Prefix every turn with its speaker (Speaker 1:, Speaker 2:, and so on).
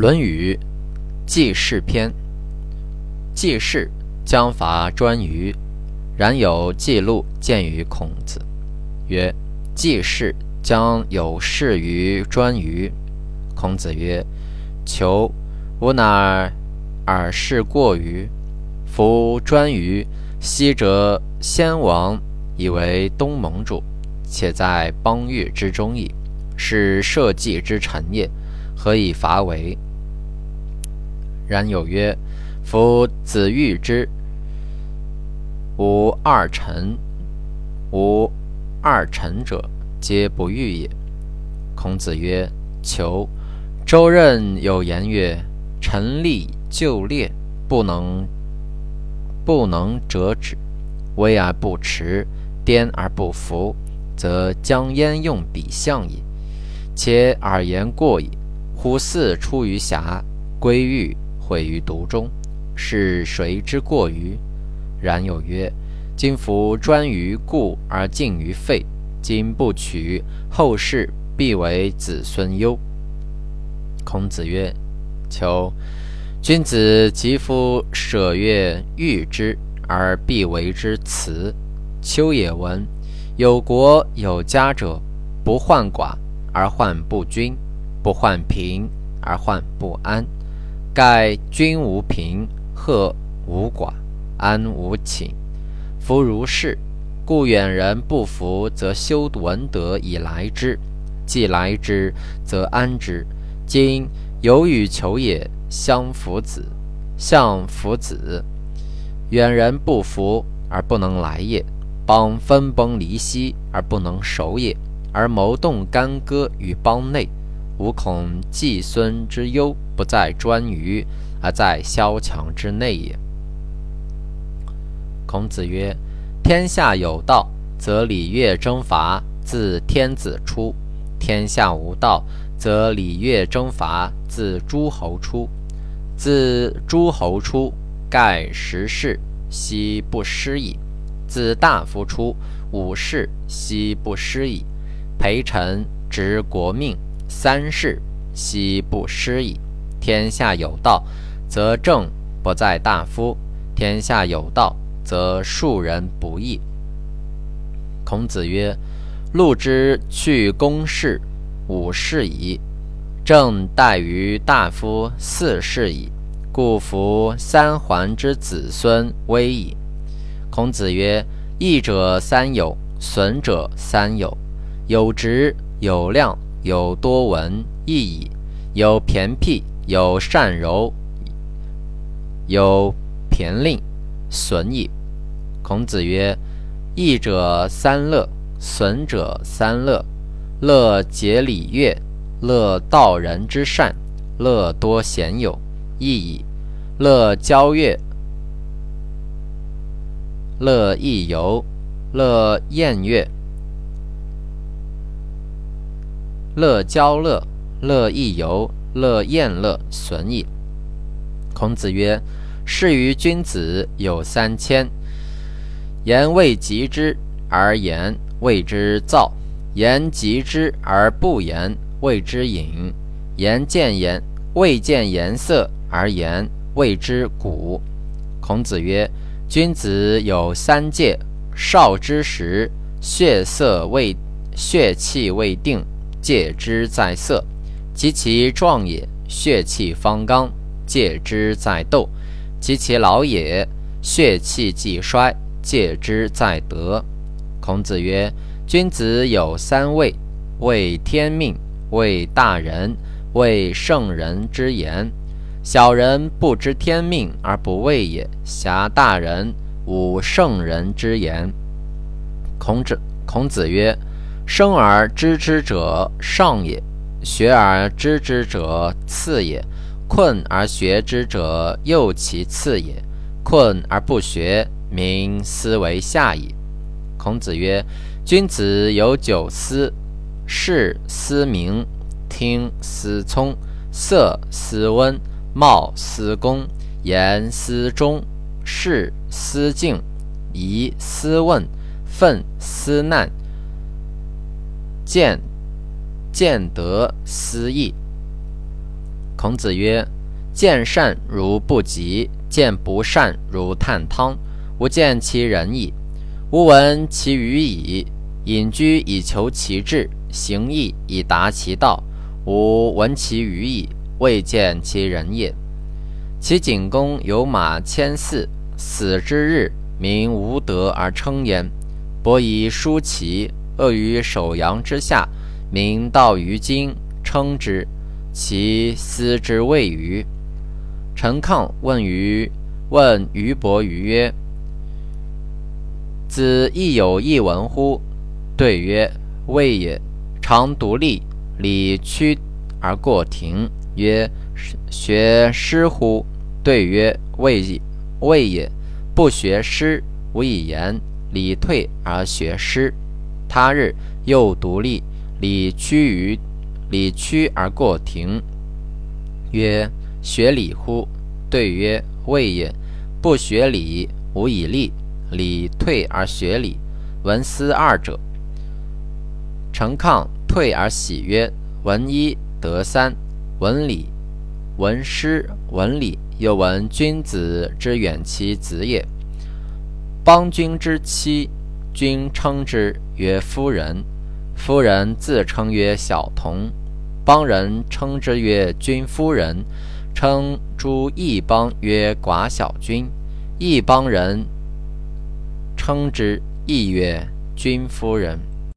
Speaker 1: 论语·记事篇。记事，将伐专于。然有记录见于孔子，曰：“记事将有事于专于。”孔子曰：“求吾哪尔事过于？夫专于，昔者先王以为东盟主，且在邦域之中矣，是社稷之臣也。何以伐为？”然有曰：“夫子欲之，无二臣，无二臣者，皆不欲也。”孔子曰：“求。”周任有言曰：“臣立就列，不能不能折止；威而不持，颠而不服，则将焉用彼相也？且尔言过矣。虎兕出于峡，归狱。”毁于独中，是谁之过于？然有曰：今夫专于故而敬于废，今不取，后世必为子孙忧。孔子曰：求君子及夫舍月欲之，而必为之辞。丘也闻：有国有家者，不患寡而患不均，不患贫而患不安。盖君无贫，贺无寡，安无寝。夫如是，故远人不服，则修文德以来之；既来之，则安之。今有与求也，相夫子，相夫子。远人不服而不能来也，邦分崩离析而不能守也，而谋动干戈于邦内。吾恐季孙之忧不在专于，而在萧墙之内也。孔子曰：“天下有道，则礼乐征伐自天子出；天下无道，则礼乐征伐自诸侯出。自诸侯出，盖十世，奚不失矣；自大夫出，五世，奚不失矣。陪臣执国命。”三世，奚不失矣？天下有道，则政不在大夫；天下有道，则庶人不义。孔子曰：“禄之去公事，五世矣；政待于大夫，四世矣。故服三桓之子孙危矣。”孔子曰：“义者三有，损者三有。有直，有量。”有多闻义矣，有偏僻，有善柔，有偏令，损矣。孔子曰：“义者三乐，损者三乐。乐节礼乐，乐道人之善，乐多贤友，义矣。乐交乐，乐亦游，乐宴乐。”乐交乐，乐亦游，乐宴乐，损矣。孔子曰：“是于君子有三千：言未及之而言，谓之躁；言及之而不言，谓之隐；言见言未见颜色而言，谓之古。”孔子曰：“君子有三戒：少之时，血色未血气未定。”戒之在色，及其壮也，血气方刚；戒之在斗，及其老也，血气既衰；戒之在德。孔子曰：君子有三畏：畏天命，畏大人，畏圣人之言。小人不知天命而不畏也，侠大人，吾圣人之言。孔子，孔子曰。生而知之者上也，学而知之者次也，困而学之者又其次也。困而不学，民思为下矣。孔子曰：君子有九思：视思明，听思聪，色思温，貌思恭，言思忠，事思敬，疑思问，愤思难。见见得思义。孔子曰：“见善如不及，见不善如探汤。吾见其人矣，吾闻其语矣。隐居以求其志，行义以达其道。吾闻其语矣，未见其人也。其景公有马千驷，死之日，民无德而称焉。伯夷叔齐，恶于首阳之下，明道于今，称之。其思之谓于？陈亢问于问于伯于曰：“子亦有一文乎？”对曰：“未也。常独立，礼屈而过庭。”曰：“学诗乎？”对曰：“未未也。不学诗，无以言。礼退而学诗。”他日又独立，礼屈于。礼屈而过庭，曰：“学礼乎？”对曰：“未也。不学礼，无以立。礼退而学礼，闻思二者。”陈亢退而喜曰：“闻一得三，闻礼，闻诗，闻礼，又闻君子之远其子也。邦君之妻，君称之曰夫人，夫人自称曰小童。”邦人称之曰君夫人，称诸异邦曰寡小君，异邦人称之亦曰君夫人。